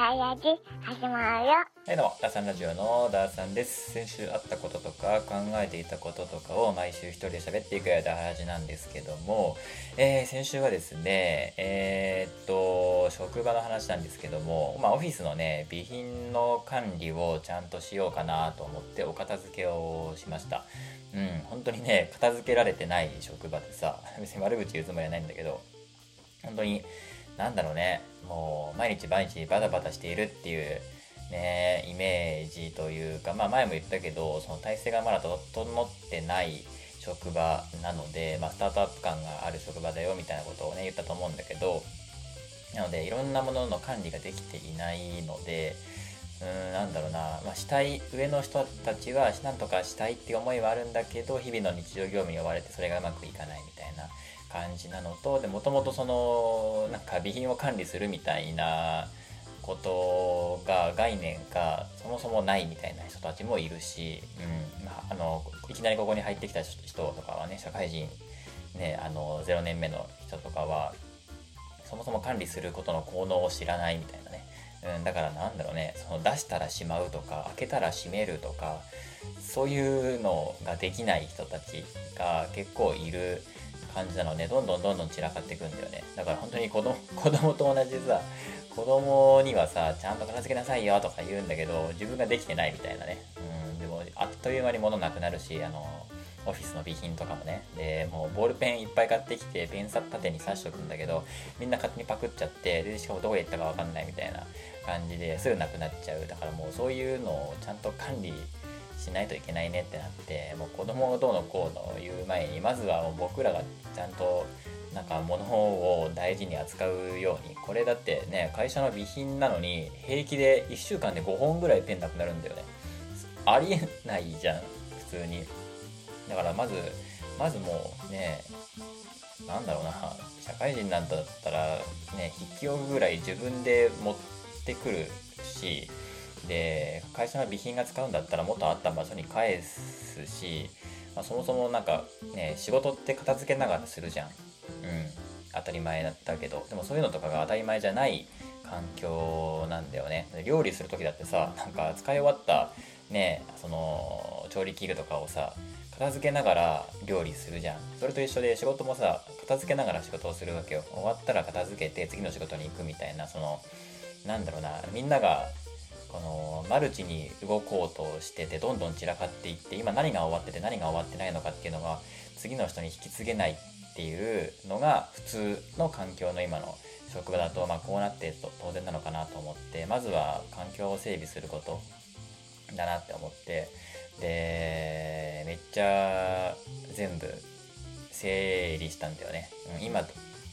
ダイヤジ始まるよはいどうも、ダーさんラジオのダーさんです。先週あったこととか考えていたこととかを毎週一人で喋っていくダーラジなんですけども、えー先週はですね、えーっと、職場の話なんですけども、まあオフィスのね、備品の管理をちゃんとしようかなと思ってお片付けをしました。うん、本当にね、片付けられてない職場でさ、別に悪口言うつもりはないんだけど、本当に、なんだろうね、もう毎日毎日バタバタしているっていう、ね、イメージというか、まあ前も言ったけど、その体制がまだ整ってない職場なので、まあスタートアップ感がある職場だよみたいなことをね、言ったと思うんだけど、なのでいろんなものの管理ができていないので、うーん、なんだろうな、まあ、したい、上の人たちはなんとかしたいって思いはあるんだけど、日々の日常業務に追われてそれがうまくいかないみたいな感じなのと、で、もともとその、なんか備品を管理するみたいなことが概念がそもそもないみたいな人たちもいるし、うん、まあ、あの、いきなりここに入ってきた人とかはね、社会人、ね、あの、0年目の人とかは、そもそも管理することの効能を知らないみたいなね。うん、だからなんだろうね、その出したらしまうとか、開けたら閉めるとか、そういうのができない人たちが結構いる感じなので、どんどんどんどん散らかっていくんだよね。だから本当に子供、子供と同じさ、子供にはさ、ちゃんと片付けなさいよとか言うんだけど、自分ができてないみたいなね。うん、でも、あっという間に物なくなるし、あの、オフィスの備品とかもね。で、もうボールペンいっぱい買ってきて、ペン縦に刺しとくんだけど、みんな勝手にパクっちゃって、で、しかもどこへ行ったかわかんないみたいな感じですぐなくなっちゃう。だからもうそういうのをちゃんと管理しないといけないねってなって、もう子供をどうのこうの言う前に、まずはもう僕らがちゃんとなんか物を大事に扱うように。これだってね、会社の備品なのに、平気で1週間で5本ぐらいペンなくなるんだよね。ありえないじゃん、普通に。だからまず、まずもうね、なんだろうな、社会人なんだったら、ね、筆記用具ぐらい自分で持ってくるし、で、会社の備品が使うんだったら元あった場所に返すし、まあ、そもそもなんかね、仕事って片付けながらするじゃん。うん。当たり前だったけど、でもそういうのとかが当たり前じゃない環境なんだよね。料理する時だってさ、なんか使い終わったね、その調理器具とかをさ、片付けながら料理するじゃん。それと一緒で仕事もさ、片付けながら仕事をするわけよ。終わったら片付けて次の仕事に行くみたいな、その、なんだろうな、みんなが、この、マルチに動こうとしてて、どんどん散らかっていって、今何が終わってて何が終わってないのかっていうのが、次の人に引き継げないっていうのが、普通の環境の今の職場だと、まあこうなってと当然なのかなと思って、まずは環境を整備することだなって思って、で、めっちゃ全部整理したんだよね。うん今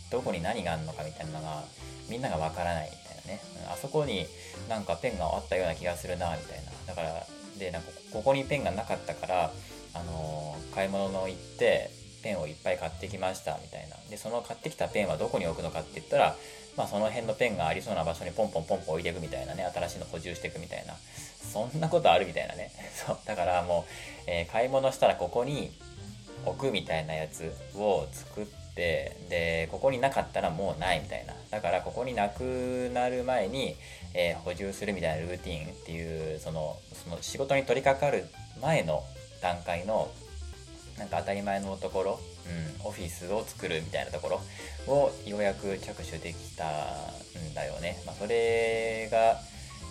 ど、こに何があるのかみたいなのが、みんながわからないね。うんあそこになんかペンがあったような気がするな、みたいな。だから、で、なんかここにペンがなかったから、あのー買い物の行って、ペンをいっぱい買ってきました、みたいな。で、その買ってきたペンはどこに置くのかって言ったら、まあその辺のペンがありそうな場所にポンポンポンポン置いていくみたいなね、新しいの補充していくみたいな。そんなことあるみたいなね。そう。だからもう、えー買い物したらここに置くみたいなやつを作って、で、ここになかったらもうないみたいな。だからここになくなる前に、えー補充するみたいなルーティンっていう、その、その仕事に取り掛かる前の段階のなんか当たり前のところ、うん、オフィスを作るみたいなところをようやく着手できたんだよね。まあ、それが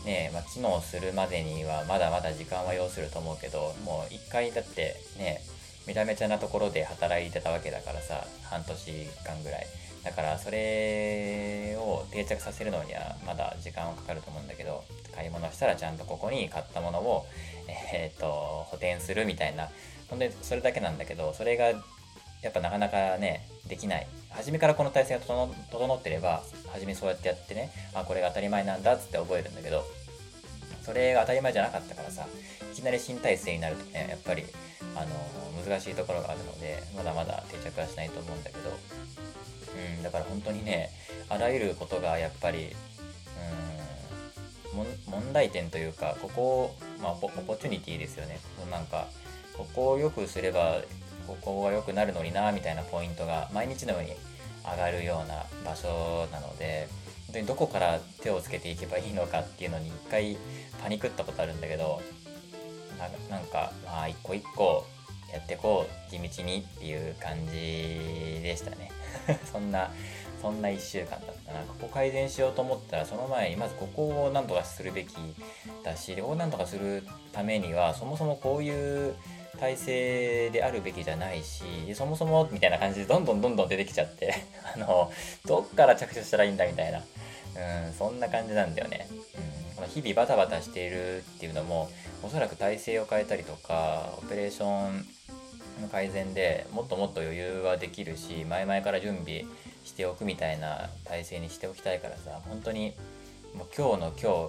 ね、まあ、機能するまでにはまだまだ時間は要すると思うけど、もう一回だってね、めちゃめちゃなところで働いてたわけだからさ、半年間ぐらい。だからそれを定着させるのにはまだ時間はかかると思うんだけど、買い物したらちゃんとここに買ったものを、えーっと、補填するみたいなほんで、それだけなんだけど、それが、やっぱなかなかね、できない。初めからこの体制が整整ってれば、初めそうやってやってね、あ、これが当たり前なんだっつって覚えるんだけど、それが当たり前じゃなかったからさ、いきなり新体制になるとね、やっぱり、あの、難しいところがあるので、まだまだ定着はしないと思うんだけど、うん、だから本当にね、あらゆることがやっぱり、うん、問題点というか、ここを、まあ、オポチュニティですよね。なんか、ここを良くすれば、ここが良くなるのにな、みたいなポイントが毎日のように上がるような場所なので本、当にどこから手をつけていけばいいのかっていうのに一回パニクったことあるんだけどなんかまあ一個一個やってこう地道にっていう感じでしたね。そんなそんな1週間だったな。ここ改善しようと思ったらその前にまずここをなんとかするべきだしここをなんとかするためにはそもそもこういう体制であるべきじゃないしそもそもみたいな感じでどんどんどんどん出てきちゃって。あのどっから着手したらいいんだみたいな、うん、そんな感じなんだよね、うん、この日々バタバタしているっていうのもおそらく体制を変えたりとかオペレーションの改善でもっともっと余裕はできるし前々から準備しておくみたいな体制にしておきたいからさ本当にもう今日の今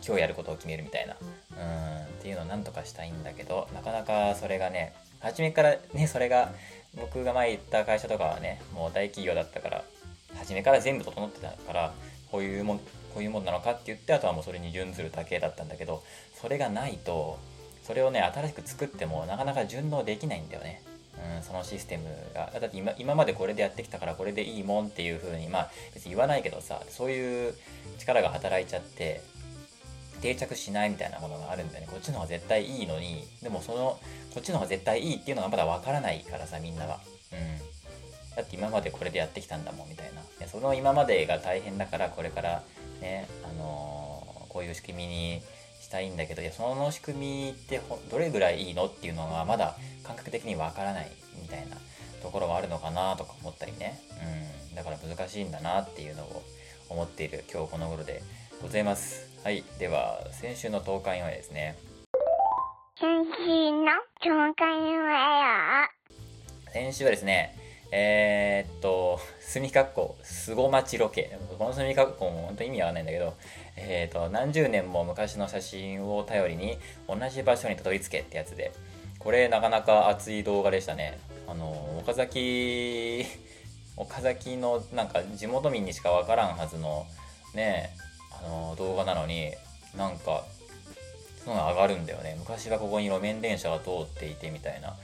日今日やることを決めるみたいな。うんっていうのをなんとかしたいんだけどなかなかそれがね初めからねそれが僕が前言った会社とかはねもう大企業だったから初めから全部整ってたからこういうもんこういうもんなのかって言ってあとはもうそれに準ずるだけだったんだけどそれがないとそれをね新しく作ってもなかなか順応できないんだよね。うん、そのシステムが。だって今今までこれでやってきたからこれでいいもんっていう風にまあ別に言わないけどさそういう力が働いちゃって定着しないみたいなものがあるんだよね。こっちの方が絶対いいのにでもそのこっちの方が絶対いいっていうのがまだわからないからさみんなはうん。だって今までこれでやってきたんだもんみたいな。その今までが大変だからこれからねあのー、こういう仕組みにしたいんだけどいやその仕組みってどれぐらいいいのっていうのがまだ感覚的にわからないみたいなところがあるのかなとか思ったりね、うん、だから難しいんだなっていうのを思っている今日この頃でございます。はい。では先週の東海オンエアですね。先週の東海オンエア先週はですねえー、っと、墨括弧、すご町ロケ。この墨括弧も本当に意味わかんないんだけど、えー、っと、何十年も昔の写真を頼りに同じ場所にたどり着けってやつで、これなかなか熱い動画でしたね。あの、岡崎、岡崎のなんか地元民にしかわからんはずのね、あの動画なのに、なんか、その上がるんだよね。昔はここに路面電車が通っていてみたいな。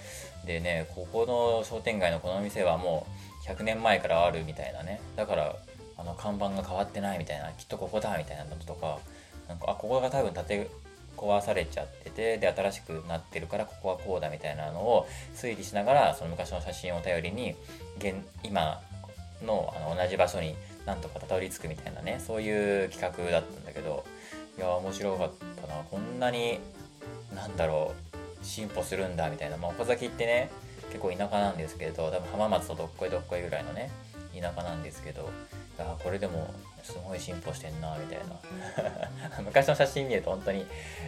でねここの商店街のこの店はもう100年前からあるみたいなね。だからあの看板が変わってないみたいなきっとここだみたいなのとかなんかあここが多分建て壊されちゃっててで新しくなってるからここはこうだみたいなのを推理しながらその昔の写真を頼りに現今のあの同じ場所になんとかたどり着くみたいなねそういう企画だったんだけどいや面白かったな。こんなになんだろう。進歩するんだみたいな、まあ、岡崎ってね結構田舎なんですけど多分浜松とどっこいどっこいぐらいのね田舎なんですけどあこれでもすごい進歩してんなみたいな。昔の写真見ると本当に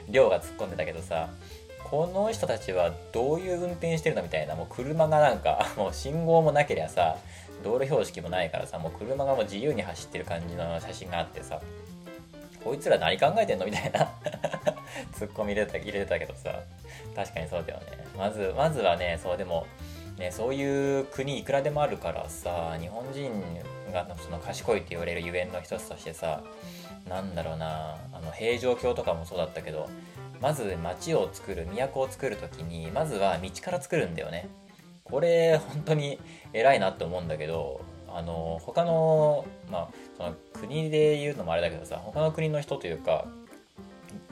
量が突っ込んでたけどさこの人たちはどういう運転してるのみたいな。もう車がなんか もう信号もなけりゃさ道路標識もないからさもう車がもう自由に走ってる感じの写真があってさこいつら何考えてんのみたいな。ツッコミ入れた入れてたけどさ。確かにそうだよね。まずまずはねそうでもねそういう国いくらでもあるからさ日本人がその賢いって言われるゆえんの一つとしてさなんだろうなあの平城京とかもそうだったけどまず町を作る都を作る時にまずは道から作るんだよね。これ本当に偉いなって思うんだけどあの他のまあその国で言うのもあれだけどさ他の国の人というか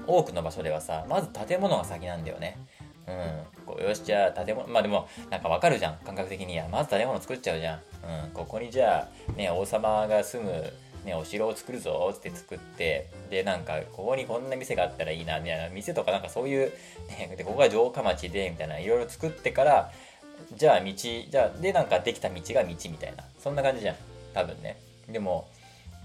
多くの場所ではさまず建物が先なんだよね。うん。こうよしじゃあ建物まあでもなんかわかるじゃん。感覚的には。まず建物作っちゃうじゃん、うん、ここにじゃあね王様が住むね、お城を作るぞって作ってでなんかここにこんな店があったらいいなみたいな。店とかなんかそういう、ね、でここが城下町でみたいな。いろいろ作ってからじゃあ道じゃあでなんかできた道が道みたいな。そんな感じじゃん。多分ね。でも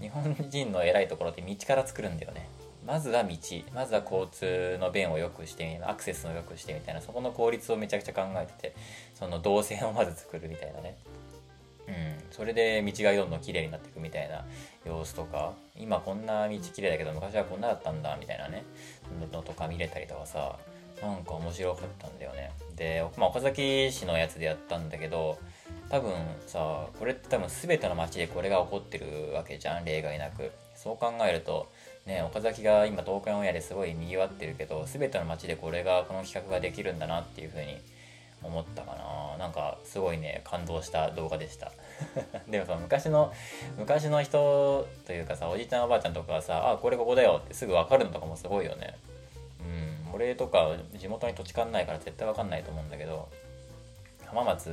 日本人の偉いところって道から作るんだよね。まずは道まずは交通の便を良くしてアクセスを良くしてみたいなそこの効率をめちゃくちゃ考えててその動線をまず作るみたいなね。うんそれで道がどんどん綺麗になっていくみたいな様子とか今こんな道綺麗だけど昔はこんなだったんだみたいなねのとか見れたりとかさなんか面白かったんだよね。で、まあ、岡崎市のやつでやったんだけど多分さこれって多分全ての町でこれが起こってるわけじゃん例外なく。そう考えるとね、岡崎が今東海オンエアですごい賑わってるけど全ての街でこれがこの企画ができるんだなっていうふうに思ったかな。なんかすごいね感動した動画でした。でもさ昔の昔の人というかさおじいちゃんおばあちゃんとかはさあこれここだよってすぐ分かるのとかもすごいよね。うん俺とか地元に土地勘ないから絶対分かんないと思うんだけど浜松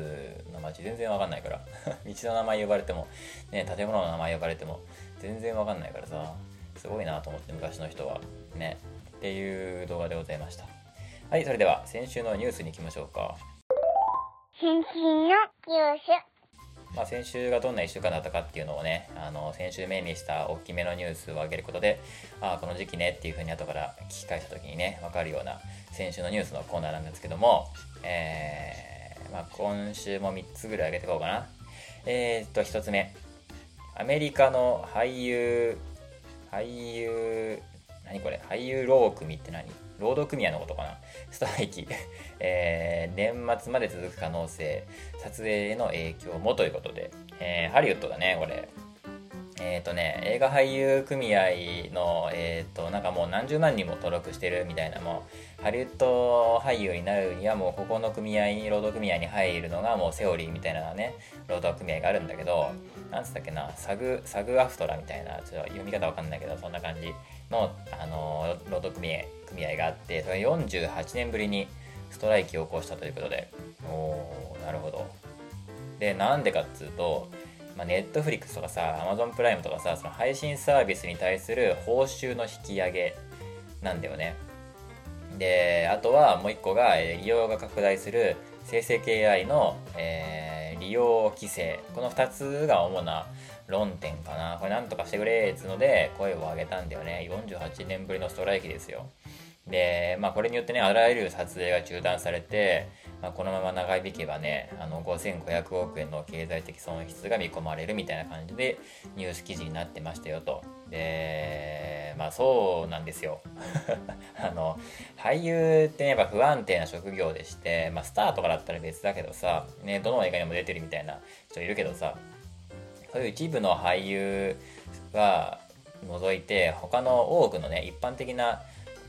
の町全然分かんないから。道の名前呼ばれてもね建物の名前呼ばれても全然分かんないからさ。すごいなと思って昔の人は。ね。っていう動画でございました。はいそれでは先週のニュースに行きましょうか。先週のニュース。まあ、先週がどんな1週間だったかっていうのをねあの先週目にした大きめのニュースを上げることでああこの時期ねっていうふうに後から聞き返した時にね分かるような先週のニュースのコーナーなんですけども、えーまあ、今週も3つぐらい上げていこうかな。えー、っと1つ目。アメリカの俳優俳優何これ？俳優労組って何？労働組合のことかな？ストライキ、えー、年末まで続く可能性。撮影への影響もということで、えー、ハリウッドだねこれ。えっ、ー、とね映画俳優組合のえっ、ー、となんかもう何十万人も登録してるみたいなもうハリウッド俳優になるにはもうここの組合に労働組合に入るのがもうセオリーみたいなね労働組合があるんだけどなんつったっけなサグサグアフトラみたいなちょっと読み方わかんないけどそんな感じの、あの労働組合組合があってそれ48年ぶりにストライキを起こしたということでおなるほどでなんでかっつうとま、ネットフリックスとかさ、アマゾンプライムとかさ、その配信サービスに対する報酬の引き上げなんだよね。で、あとはもう一個が、利用が拡大する生成 AI の、えー、利用規制。この2つが主な論点かな。これなんとかしてくれっつので声を上げたんだよね。48年ぶりのストライキですよ。で、まあこれによってね、あらゆる撮影が中断されて、まあ、このまま長引けばね、あの5500億円の経済的損失が見込まれるみたいな感じでニュース記事になってましたよと。で、まあそうなんですよ。あの、俳優って、やっぱ不安定な職業でして、まあスターとかだったら別だけどさ、ね、どの映画にも出てるみたいな人いるけどさ、そういう一部の俳優は除いて、他の多くのね、一般的な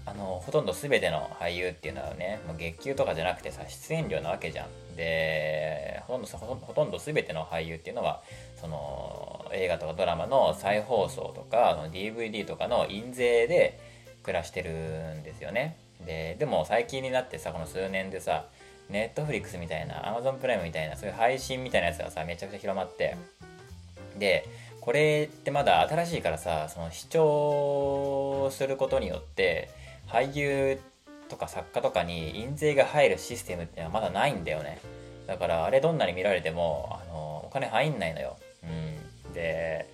あのほとんど全ての俳優っていうのはねもう月給とかじゃなくてさ出演料なわけじゃん。でほとんどほとんど全ての俳優っていうのはその映画とかドラマの再放送とか DVD とかの印税で暮らしてるんですよね。ででも最近になってさこの数年でさネットフリックスみたいな Amazon プライムみたいなそういう配信みたいなやつがさめちゃくちゃ広まって。でこれってまだ新しいからさその視聴することによって俳優とか作家とかに印税が入るシステムってのはまだないんだよね。だからあれどんなに見られてもあのお金入んないのよ、うん、で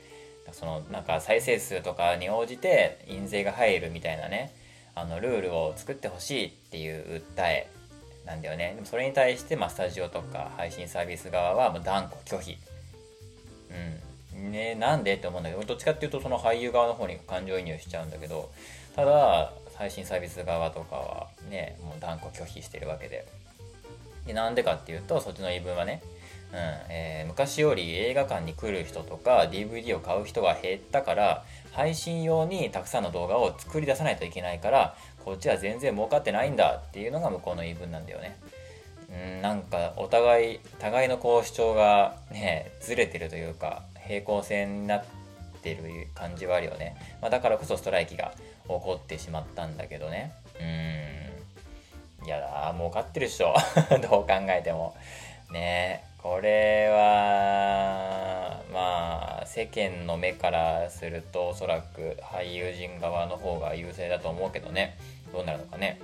そのなんか再生数とかに応じて印税が入るみたいなねあのルールを作ってほしいっていう訴えなんだよね。でもそれに対して、まあ、スタジオとか配信サービス側はもう断固拒否。うん。ねなんでって思うんだけどどっちかっていうとその俳優側の方に感情移入しちゃうんだけどただ配信サービス側とかはねもう断固拒否してるわけででなんでかっていうとそっちの言い分はね、うんえー、昔より映画館に来る人とか DVD を買う人が減ったから配信用にたくさんの動画を作り出さないといけないからこっちは全然儲かってないんだっていうのが向こうの言い分なんだよね。うん、なんかお互い互いのこう主張がねずれてるというか平行線になってる感じはあるよね、まあ、だからこそストライキが起こってしまったんだけどね。うん。いやだ儲かってるっしょ。どう考えても。ねこれはまあ世間の目からするとおそらく俳優陣側の方が優勢だと思うけどね。どうなるのかね。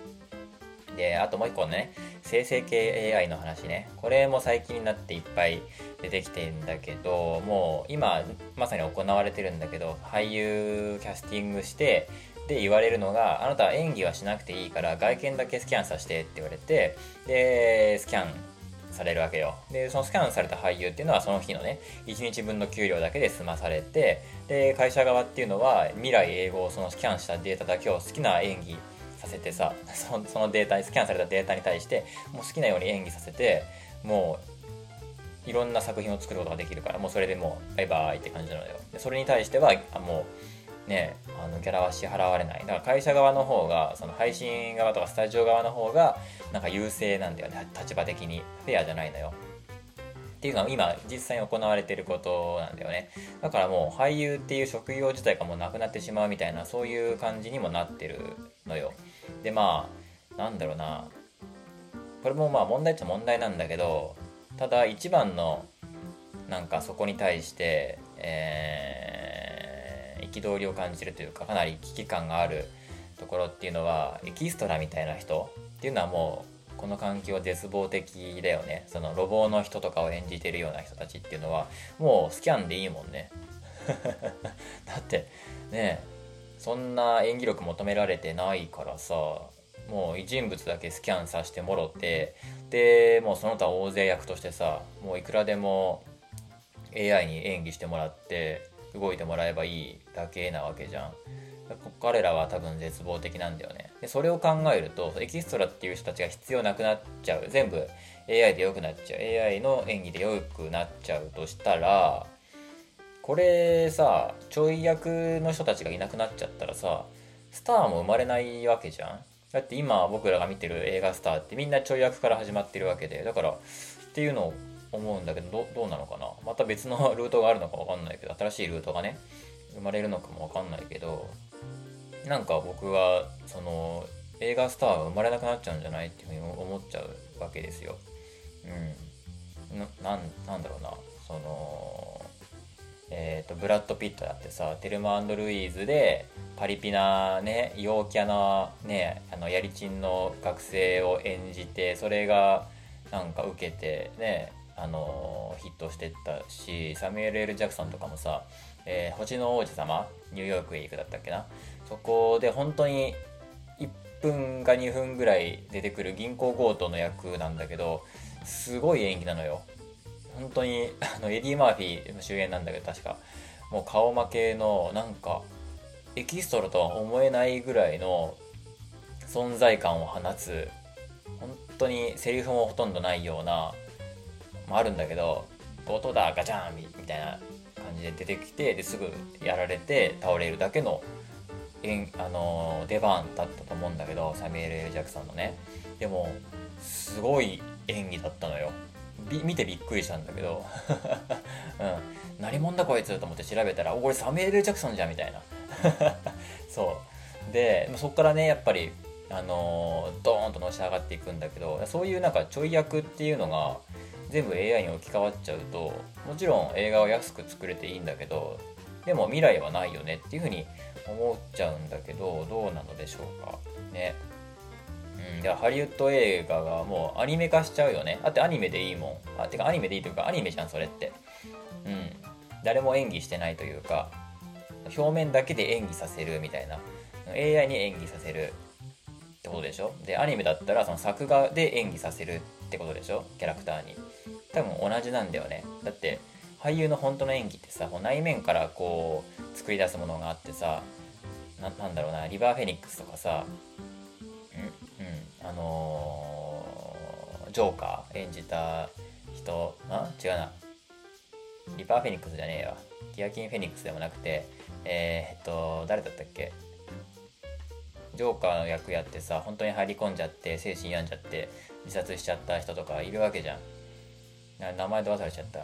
で、あともう一個ね、生成系 AI の話ね。これも最近になっていっぱい出てきてんだけど、もう今まさに行われてるんだけど、俳優キャスティングして、で言われるのが、あなたは演技はしなくていいから外見だけスキャンさせてって言われて、で、スキャンされるわけよ。で、そのスキャンされた俳優っていうのはその日のね、1日分の給料だけで済まされて、で、会社側っていうのは未来英語をそのスキャンしたデータだけを好きな演技させてさ そのデータにスキャンされたデータに対してもう好きなように演技させてもういろんな作品を作ることができるからもうそれでもうバイバイって感じなのよでそれに対してはあもうね、あのギャラは支払われない。だから会社側の方がその配信側とかスタジオ側の方がなんか優勢なんだよね立場的に。フェアじゃないのよ。っていうのは今実際に行われてることなんだよね。だからもう俳優っていう職業自体がもうなくなってしまうみたいなそういう感じにもなってるのよ。でまあなんだろうな。これもまあ問題っちゃ問題なんだけどただ一番のなんかそこに対してえー、憤りを感じるというかかなり危機感があるところっていうのはエキストラみたいな人っていうのはもうこの環境は絶望的だよね。その路傍の人とかを演じてるような人たちっていうのはもうスキャンでいいもんね。だってねそんな演技力求められてないからさもう人物だけスキャンさせてもろてでもうその他大勢役としてさもういくらでも AI に演技してもらって動いてもらえばいいだけなわけじゃん。彼らは多分絶望的なんだよね。でそれを考えるとエキストラっていう人たちが必要なくなっちゃう。全部 AI で良くなっちゃう。AI の演技で良くなっちゃうとしたらこれさちょい役の人たちがいなくなっちゃったらさスターも生まれないわけじゃん。だって今僕らが見てる映画スターってみんなちょい役から始まってるわけで。だからっていうのを思うんだけどどうなのかな？また別の ルートがあるのか分かんないけど新しいルートがね生まれるのかも分かんないけどなんか僕はその映画スターが生まれなくなっちゃうんじゃないっていうふうに思っちゃうわけですよ。うん。ななんだろうなそのえーと、ブラッド・ピットだってさテルマルイーズでパリピなね陽キャなねあのやりちんの学生を演じてそれがなんか受けてねあのヒットしてったしサミュエル・エル・ジャクソンとかもさ「えー、星の王子様ニューヨークへ行く」だったっけな。そこで本当に1分か2分ぐらい出てくる銀行強盗の役なんだけどすごい演技なのよ。本当にあのエディ・マーフィーの主演なんだけど確か。もう顔負けのなんかエキストラとは思えないぐらいの存在感を放つ本当にセリフもほとんどないような、まあ、るんだけど強盗だガチャンみたいな感じで出てきてですぐやられて倒れるだけのあの出番だったと思うんだけどサミュエル・エル・ジャクソンのね。でもすごい演技だったのよ。見てびっくりしたんだけど、うん、何者だこいつと思って調べたら「おこれサミュエル・ジャクソンじゃん」みたいな。そう。でそっからねやっぱりあのー、ドーンとのし上がっていくんだけどそういうなんかちょい役っていうのが全部 AI に置き換わっちゃうともちろん映画を安く作れていいんだけどでも未来はないよねっていうふうに思っちゃうんだけどどうなのでしょうかねうん、ではハリウッド映画がもうアニメ化しちゃうよね。だってアニメでいいもん。あ、てかアニメでいいというかアニメじゃん、それって。うん。誰も演技してないというか、表面だけで演技させるみたいな。AI に演技させるってことでしょで、アニメだったらその作画で演技させるってことでしょキャラクターに。多分同じなんだよね。だって俳優の本当の演技ってさ、内面からこう作り出すものがあってさ、ななんだろうなリバーフェニックスとかさうんうんあのー、ジョーカー演じた人あ違うな。リバーフェニックスじゃねえわ。ギアキンフェニックスでもなくてえー、っと誰だったっけ？ジョーカーの役やってさ本当に入り込んじゃって精神病んじゃって自殺しちゃった人とかいるわけじゃん。名前で忘れちゃった。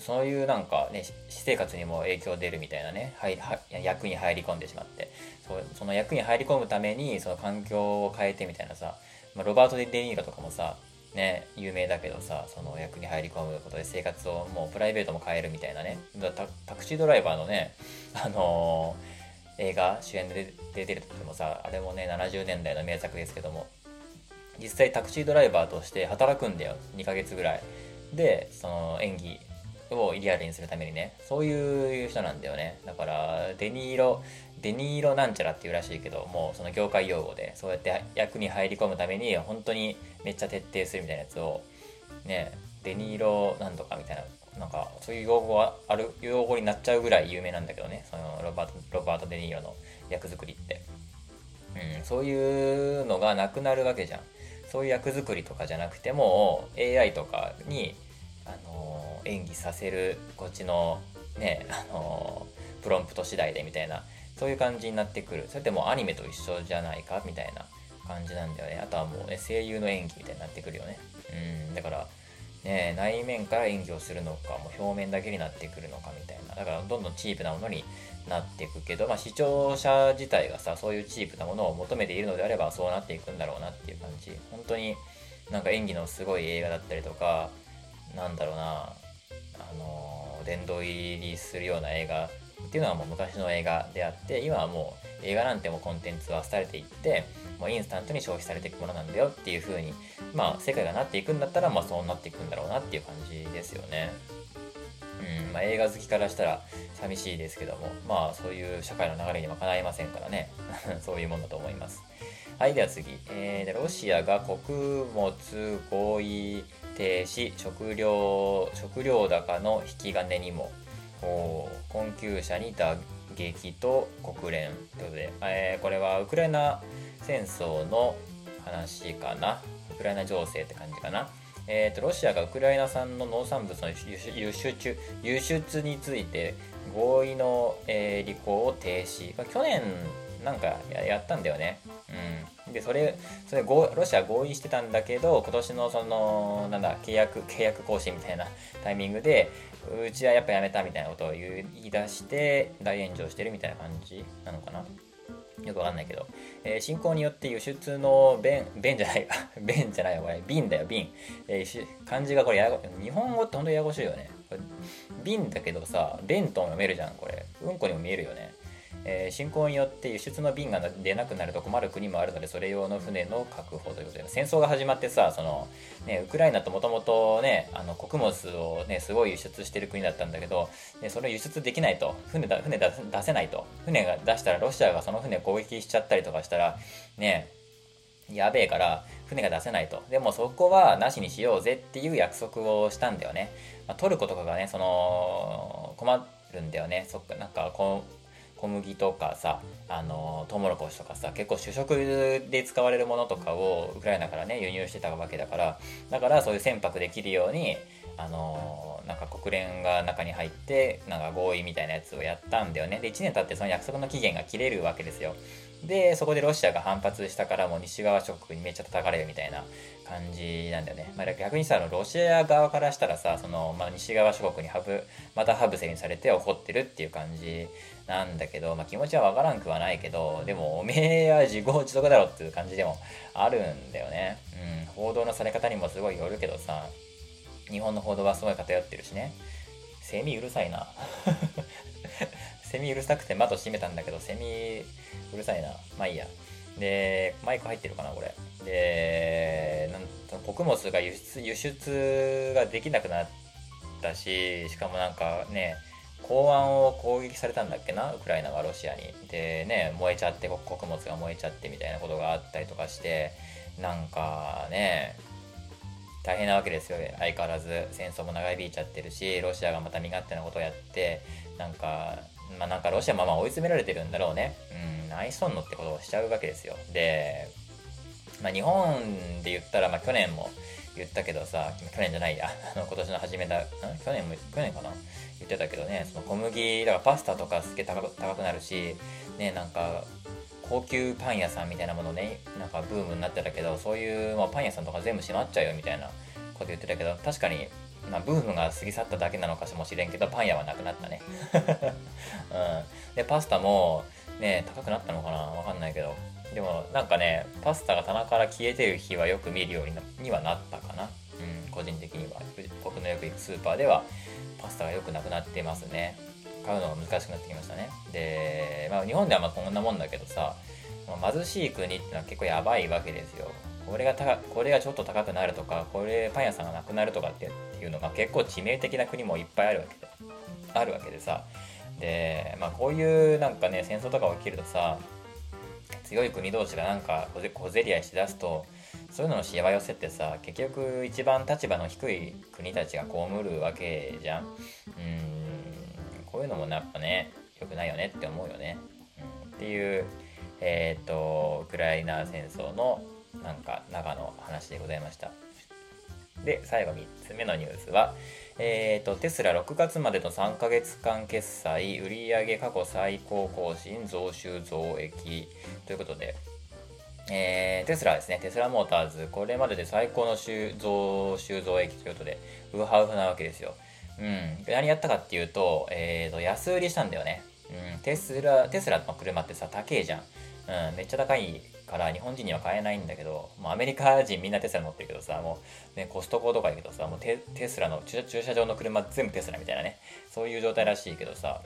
そういうなんかね、私生活にも影響出るみたいなね、はい、は役に入り込んでしまって、そその役に入り込むために、その環境を変えてみたいなさ、まあ、ロバート・デ・ニーロとかもさ、ね、有名だけどさ、その役に入り込むことで生活をもうプライベートも変えるみたいなね、タタクシードライバーのね、あのー、映画主演で出てる時もさ、あれもね、70年代の名作ですけども、実際タクシードライバーとして働くんだよ、2ヶ月ぐらい。で、その演技をリアルにするためにねそういう人なんだよね。だからデニーロデニーロなんちゃらっていうらしいけどもうその業界用語でそうやって役に入り込むために本当にめっちゃ徹底するみたいなやつをねデニーロなんとかみたいななんかそういう用語はある用語になっちゃうぐらい有名なんだけどね。そのロバートロバート・デ・ニーロの役作りって、うん、そういうのがなくなるわけじゃん。そういう役作りとかじゃなくても AI とかにあの演技させるこっちのね あのプロンプト次第でみたいなそういう感じになってくる。それってもうアニメと一緒じゃないかみたいな感じなんだよね。あとはもうね声優の演技みたいになってくるよね。うんだからね、内面から演技をするのかもう表面だけになってくるのかみたいな。だからどんどんチープなものになっていくけど、まあ、視聴者自体がさそういうチープなものを求めているのであればそうなっていくんだろうなっていう感じ。本当になんか演技のすごい映画だったりとかなんだろうなあの殿堂入りするような映画っていうのはもう昔の映画であって今はもう映画なんてもコンテンツは廃れていってもうインスタントに消費されていくものなんだよっていう風にまあ世界がなっていくんだったらまあそうなっていくんだろうなっていう感じですよね。うんまあ、映画好きからしたら寂しいですけどもまあそういう社会の流れにはかないませんからね そういうもんだと思います。はい、では次、えー、ロシアが穀物合意停止食料食料高の引き金にも困窮者に打撃と国連ということで、えー、これはウクライナ戦争の話かな。ウクライナ情勢って感じかな。えーと、ロシアがウクライナ産の農産物の輸出輸出について合意の、えー、履行を停止。去年なんかやったんだよね、うん、でそれそれロシア合意してたんだけど今年のそのなんだ契約契約更新みたいなタイミングでうちはやっぱやめたみたいなことを言い出して大炎上してるみたいな感じなのかなよくわかんないけど、えー、侵攻によって輸出の便、便じゃないわ。便じゃないわ、これ。瓶だよ、瓶。えー、漢字がこれややこ、日本語ってほんとややこしいよね。瓶だけどさ、便とも読めるじゃん、これ。うんこにも見えるよね。えー、侵攻によって輸出の便が出なくなると困る国もあるのでそれ用の船の確保ということで戦争が始まってさその、ね、ウクライナともともとねあの穀物をねすごい輸出してる国だったんだけど、ね、それを輸出できないと船だ船出せないと船が出したらロシアがその船を攻撃しちゃったりとかしたらねやべえから船が出せないと。でもそこはなしにしようぜっていう約束をしたんだよね。まあ、トルコとかがね、その、困るんだよね。そっか、なんかこう、小麦とかさあのトウモロコシとかさ結構主食で使われるものとかをウクライナからね輸入してたわけだからだからそういう船舶できるようにあのなんか国連が中に入ってなんか合意みたいなやつをやったんだよね。で1年経ってその約束の期限が切れるわけですよ。でそこでロシアが反発したからもう西側諸国にめっちゃ叩かれるみたいな感じなんだよね、まあ、逆にさロシア側からしたらさその、まあ、西側諸国にハブまたハブセにされて怒ってるっていう感じなんだけど、まあ、気持ちはわからんくはないけどでもおめえは自業自得だろっていう感じでもあるんだよね、うん、報道のされ方にもすごいよるけどさ日本の報道はすごい偏ってるしね。セミうるさいな。セミうるさくて窓閉めたんだけどセミうるさいな。まあいいや。でマイク入ってるかなこれ。でなん穀物が輸出輸出ができなくなったししかもなんかね港湾を攻撃されたんだっけな？ウクライナはロシアに。でね燃えちゃって穀物が燃えちゃってみたいなことがあったりとかしてなんかね大変なわけですよ。相変わらず戦争も長引いちゃってるしロシアがまた身勝手なことをやってなんかまあなんかロシアまあまあ追い詰められてるんだろうね。うん愛しとんのってことをしちゃうわけですよ。でまあ日本で言ったらまあ去年も言ったけどさ、去年じゃないや、あの今年の初めだ、去年も、去年かな？言ってたけどね、その小麦、だからパスタとかすげえ高くなるし、ね、なんか、高級パン屋さんみたいなものね、なんかブームになってたけど、そういう、まあ、パン屋さんとか全部閉まっちゃうよみたいなこと言ってたけど、確かに、まあ、ブームが過ぎ去っただけなのかもしれんけど、パン屋はなくなったね。うん。で、パスタも、ね、高くなったのかな？わかんないけど、でもなんかねパスタが棚から消えてる日はよく見るようにはなったかな。うん個人的には。僕のよく行くスーパーでは。パスタがよくなくなってますね。買うのが難しくなってきましたね。で、まあ、日本ではまあこんなもんだけどさ、貧しい国ってのは結構やばいわけですよ。これが高これがちょっと高くなるとかこれパン屋さんがなくなるとかっていうのが結構致命的な国もいっぱいあるわけであるわけでさ。でまあこういうなんかね戦争とか起きるとさ強い国同士がなんか小競り合いしだすとそういうののしわ寄せってさ結局一番立場の低い国たちが被るわけじゃん。うん。こういうのもやっぱね良くないよねって思うよね、うん、っていうえっ、ー、とウクライナ戦争のなんか中の話でございました。で最後3つ目のニュースはえーと、テスラ6月までの3ヶ月間決済売上過去最高更新増収増益ということでえー、テスラですね、テスラモーターズ、これまでで最高の収蔵、収蔵益ということで、ウハウハなわけですよ。うん。何やったかっていうと、えーと、安売りしたんだよね。うん。テスラ、テスラの車ってさ、高えじゃん。うん。めっちゃ高いから日本人には買えないんだけど、もうアメリカ人みんなテスラ乗ってるけどさ、もうね、コストコとか行くとさ、もうテテスラの駐車場の車全部テスラみたいなね、そういう状態らしいけどさ、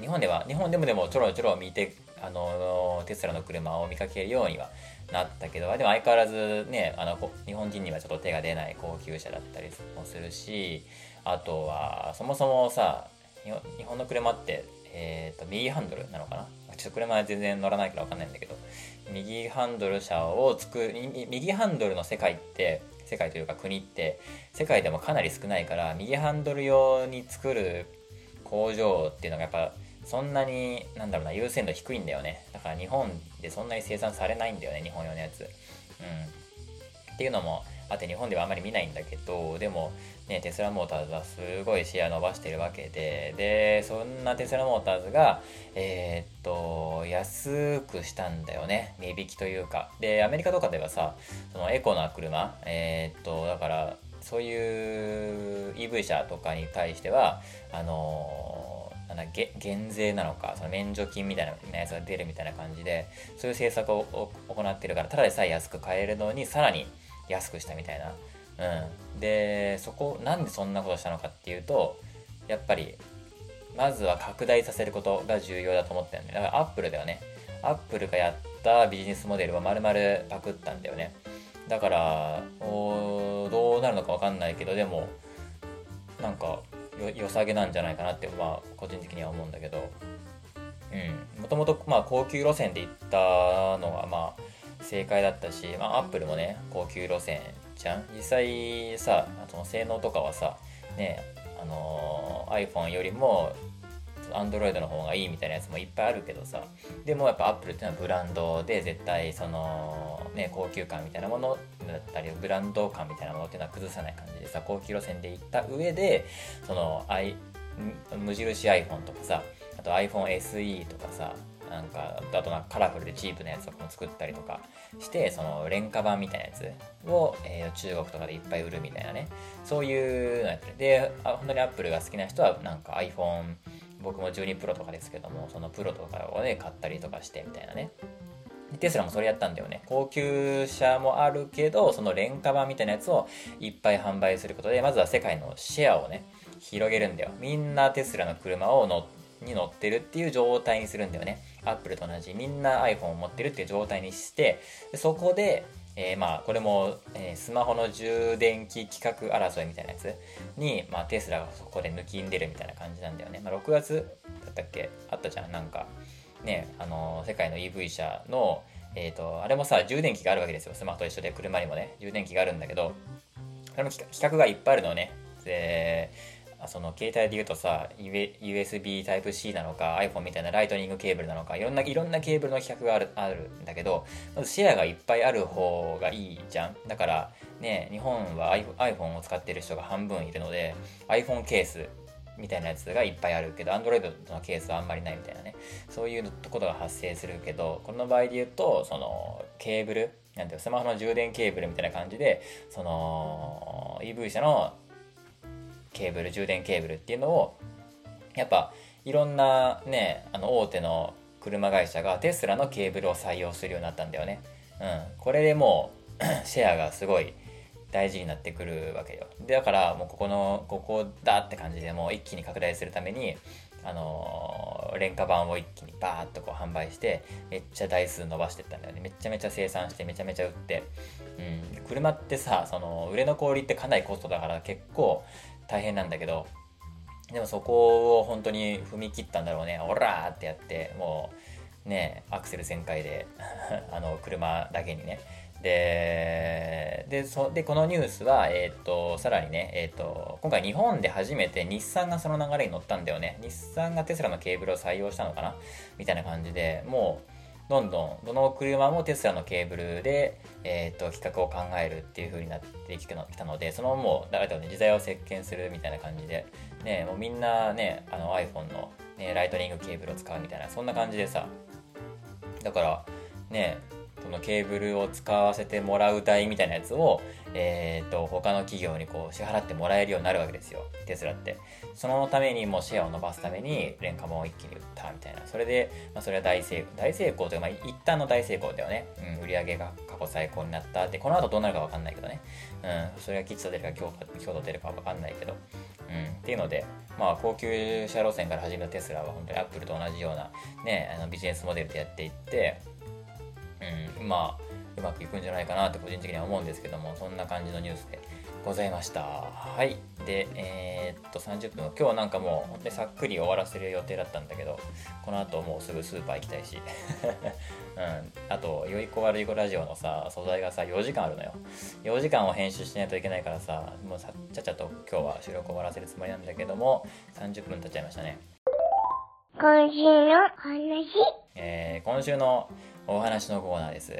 日本では、日本でもでもちょろちょろ見て、あの、テスラの車を見かけるようにはなったけど、でも相変わらずね、あの、日本人にはちょっと手が出ない高級車だったりもするし、あとは、そもそもさ、日本の車って、え、ー、と、右ハンドルなのかな？ちょっと車は全然乗らないからわかんないんだけど、右ハンドル車を作る、右ハンドルの世界って、世界というか国って世界でもかなり少ないから右ハンドル用に作る工場っていうのがやっぱそんなに、なんだろうな、優先度低いんだよね。だから日本でそんなに生産されないんだよね、日本用のやつ。うん。っていうのもあって日本ではあまり見ないんだけど、でもね、テスラモーターズはすごいシェア伸ばしてるわけで、で、そんなテスラモーターズが、えー、っと、安くしたんだよね。値引きというか。で、アメリカとかではさ、そのエコな車、えー、っと、だから、そういう EV 車とかに対しては、あのーなんだ減税なのかその免除金みたいなやつが出るみたいな感じでそういう政策を行ってるからただでさえ安く買えるのにさらに安くしたみたいな、うん、でそこなんでそんなことしたのかっていうとやっぱりまずは拡大させることが重要だと思ってるんだよだからアップルだよね。アップルがやったビジネスモデルを丸々パクったんだよね。だからどうなるのか分かんないけどでもなんか良さげなんじゃないかなってまあ個人的には思うんだけど。もともと高級路線で行ったのがまあ正解だったし、まあ、アップルもね高級路線じゃん。実際さその性能とかはさねあのー、iPhone よりも Android の方がいいみたいなやつもいっぱいあるけどさ。でもやっぱ Apple っていうのはブランドで絶対そのね高級感みたいなものだったりブランド感みたいなものっていうのは崩さない感じでさ高級路線で行った上でその、無印 iPhone とかさあと iPhone SE とかさなんかあとなんかカラフルでチープなやつとかも作ったりとかしてその廉価版みたいなやつを、えー、中国とかでいっぱい売るみたいなね。そういうのやってる。で本当に Apple が好きな人はなんか iPhone 僕も12プロとかですけどもそのプロとかをね買ったりとかしてみたいなねテスラもそれやったんだよね。高級車もあるけど、その廉価版みたいなやつをいっぱい販売することで、まずは世界のシェアをね、広げるんだよ。みんなテスラの車を乗に乗ってるっていう状態にするんだよね。アップルと同じ。みんな iPhone を持ってるっていう状態にして、そこで、えー、まあこれも、えー、スマホの充電器規格争いみたいなやつに、まあ、テスラがそこで抜きんでるみたいな感じなんだよね、まあ、6月だったっけ？あったじゃん。なんかねあの世界の EV 車のえっ、ー、とあれもさ充電器があるわけですよ。スマホと一緒で車にもね。充電器があるんだけどそれも規格がいっぱいあるのね。でその携帯で言うとさ USB Type-C なのか iPhone みたいなライトニングケーブルなのかいろんないろんなケーブルの規格があるあるんだけどまずシェアがいっぱいある方がいいじゃん。だからね日本は iPhone を使ってる人が半分いるので iPhone ケースみたいなやつがいっぱいあるけど Android のケースはあんまりないみたいなね。そういうことが発生するけどこの場合で言うとそのケーブルなんていうスマホの充電ケーブルみたいな感じでその EV 車のケーブル充電ケーブルっていうのをやっぱいろんなねあの大手の車会社がテスラのケーブルを採用するようになったんだよね。うん、これでもう シェアがすごい大事になってくるわけよ。でだからもうここのここだって感じでもう一気に拡大するためにあのー、廉価版を一気にバーッとこう販売してめっちゃ台数伸ばしてったんだよねめちゃめちゃ生産してめちゃめちゃ売って、うん、車ってさその売れ残りってかなりコストだから結構大変なんだけど、でもそこを本当に踏み切ったんだろうね。オラーってやって、もう、ね、アクセル全開で あの、車だけにね。で、で、そでこのニュースは、え、ー、と、さらにね、え、ー、と、今回日本で初めて日産がその流れに乗ったんだよね。日産がテスラのケーブルを採用したのかな？みたいな感じで、もう、どんどんどの車もテスラのケーブルで、えーと、企画を考えるっていう風になってきたのでそのもう誰かね時代を席巻するみたいな感じで、ね、もうみんなねあの iPhone の、ね、ライトニングケーブルを使うみたいなそんな感じでさ。だからねそのケーブルを使わせてもらう代みたいなやつを、えーと、他の企業にこう支払ってもらえるようになるわけですよテスラって。そのためにもうシェアを伸ばすために廉価版を一気に売ったみたいな。それで、まあ、それは大成功。大成功というか、まあ、一旦の大成功だよね、うん、売り上げが過去最高になったでこの後どうなるか分かんないけどね、うん、それが吉と出るか京都出るか分かんないけど、うん、っていうのでまあ高級車路線から始めたテスラは本当にアップルと同じようなねあのビジネスモデルでやっていってうん、まあうまくいくんじゃないかなって個人的には思うんですけどもそんな感じのニュースでございました。はい。でえー、と30分。今日はなんかもう本当にさっくり終わらせる予定だったんだけどこの後もうすぐスーパー行きたいし。うん。あと良い子悪い子ラジオのさ素材がさ4時間あるのよ。4時間を編集しないといけないからさもうさちゃっちゃと今日は収録終わらせるつもりなんだけども30分経っちゃいましたね。今週の話。えー、今週のお話のコーナーです。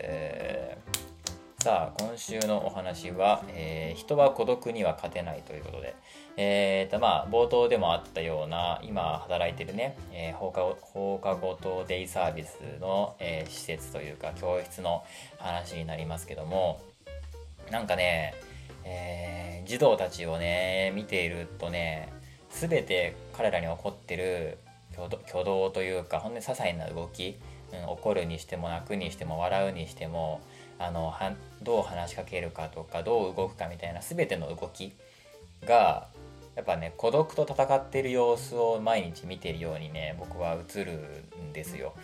さあ、今週のお話は、えー、人は孤独には勝てないということで、えーと、まあ、冒頭でもあったような、今働いてるね、えー、放課放課後等デイサービスの、えー、施設というか、教室の話になりますけども、なんかね、えー、児童たちをね、見ているとね、すべて彼らに起こってる挙動というか、ほんで些細な動き、うん、怒るにしても泣くにしても笑うにしてもあのはどう話しかけるかとかどう動くかみたいな全ての動きがやっぱね孤独と戦っている様子を毎日見ているようにね僕は映るんですよ。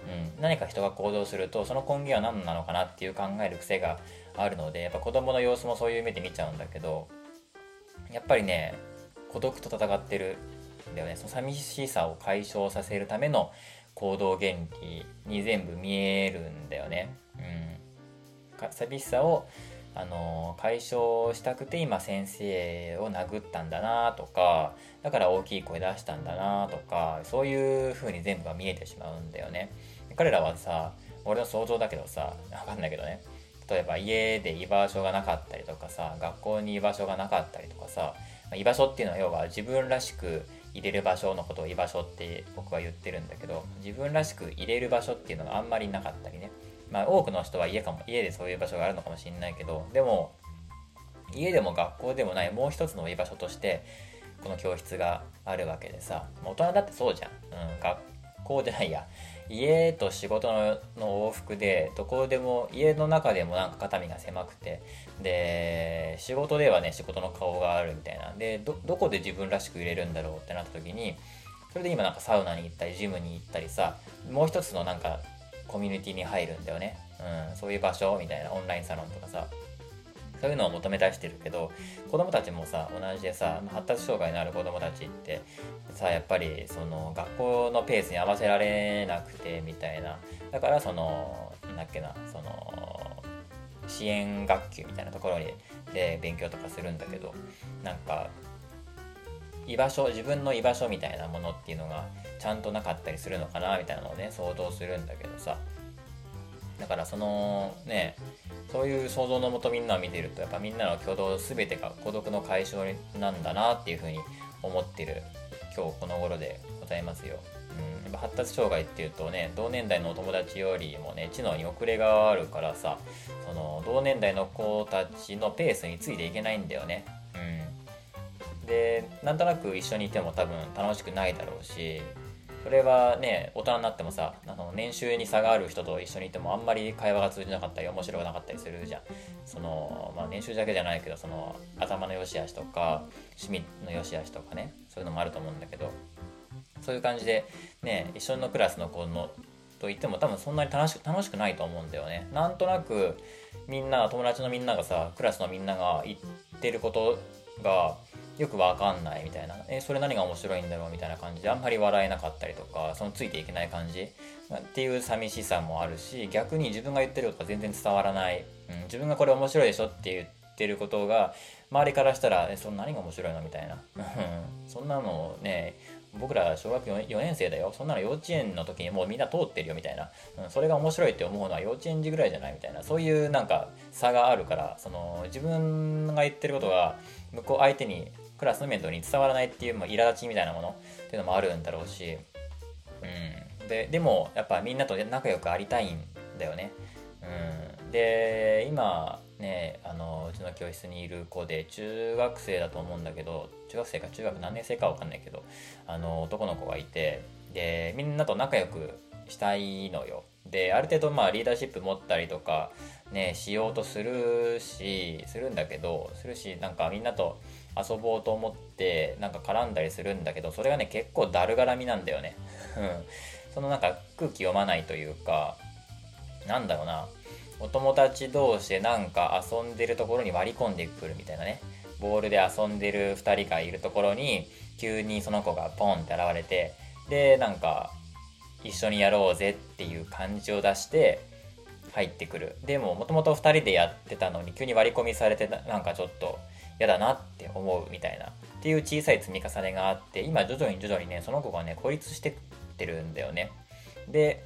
うん、何か人が行動するとその根源は何なのかなっていう考える癖があるのでやっぱ子供の様子もそういう目で見ちゃうんだけどやっぱりね孤独と戦ってるんだよねその寂しさを解消させるための行動原理に全部見えるんだよね。うん、寂しさをあの解消したくて今先生を殴ったんだなとかだから大きい声出したんだなとかそういう風に全部が見えてしまうんだよね。彼らはさ俺の想像だけどさ分かんないけどね例えば家で居場所がなかったりとかさ学校に居場所がなかったりとかさ居場所っていうのは要は自分らしく入れる場所のことを居場所って僕は言ってるんだけど自分らしく入れる場所っていうのがあんまりなかったりねまあ多くの人は家かも家でそういう場所があるのかもしれないけどでも家でも学校でもないもう一つの居場所としてこの教室があるわけでさ大人だってそうじゃん、うん、学校じゃないや。家と仕事の往復でどこでも家の中でもなんか肩身が狭くてで仕事ではね仕事の顔があるみたいな。でどこで自分らしく入れるんだろうってなった時にそれで今なんかサウナに行ったりジムに行ったりさもう一つのなんかコミュニティに入るんだよね、うん、そういう場所みたいなオンラインサロンとかさ。そういうのを求め出してるけど子供たちもさ同じでさ発達障害のある子供たちってさやっぱりその学校のペースに合わせられなくてみたいな。だからそのなんだっけなその支援学級みたいなところにで勉強とかするんだけどなんか居場所自分の居場所みたいなものっていうのがちゃんとなかったりするのかなみたいなのをね想像するんだけどさだからそのねそういう想像のもとみんなを見てるとやっぱみんなの挙動全てが孤独の解消なんだなっていうふうに思ってる今日この頃でございますよ。うん、やっぱ発達障害っていうとね同年代のお友達よりもね知能に遅れがあるからさその同年代の子たちのペースについていけないんだよね。うん、でなんとなく一緒にいても多分楽しくないだろうしそれはね大人になってもさあの年収に差がある人と一緒にいてもあんまり会話が通じなかったり面白くなかったりするじゃん。その、まあ、年収だけじゃないけどその頭の良し悪しとか趣味の良し悪しとかねそういうのもあると思うんだけどそういう感じでね一緒のクラスの子のと言っても多分そんなに楽しく楽しくないと思うんだよね。なんとなくみんな友達のみんながさクラスのみんなが言ってることがよくわかんないみたいな、えそれ何が面白いんだろうみたいな感じであんまり笑えなかったりとかそのついていけない感じ。っていう寂しさもあるし逆に自分が言ってることが全然伝わらない、うん、自分がこれ面白いでしょって言ってることが周りからしたら「えその何が面白いの?」みたいな。そんなのね僕ら小学 4, 4年生だよ。そんなの幼稚園の時にもうみんな通ってるよみたいな、うん、それが面白いって思うのは幼稚園児ぐらいじゃないみたいな。そういうなんか差があるからその自分が言ってることが向こう相手にクラスの面倒に伝わらないっていう、まあ、苛立ちみたいなものっていうのもあるんだろうし、うん、ででもやっぱみんなと仲良くありたいんだよね、うん、で今ねあのうちの教室にいる子で中学生だと思うんだけど中学生か中学何年生か分かんないけどあの男の子がいてでみんなと仲良くしたいのよ。である程度まあリーダーシップ持ったりとかねしようとするしするんだけどするしなんかみんなと遊ぼうと思ってなんか絡んだりするんだけどそれがね結構だるがらみなんだよね。そのなんか空気読まないというかなんだろうな。お友達同士でなんか遊んでるところに割り込んでくるみたいなね。ボールで遊んでる2人がいるところに急にその子がポンって現れてでなんか一緒にやろうぜっていう感じを出して入ってくる。でももともと2人でやってたのに急に割り込みされてなんかちょっと嫌だなって思うみたいな。っていう小さい積み重ねがあって今徐々に徐々にねその子がね孤立してってるんだよね。で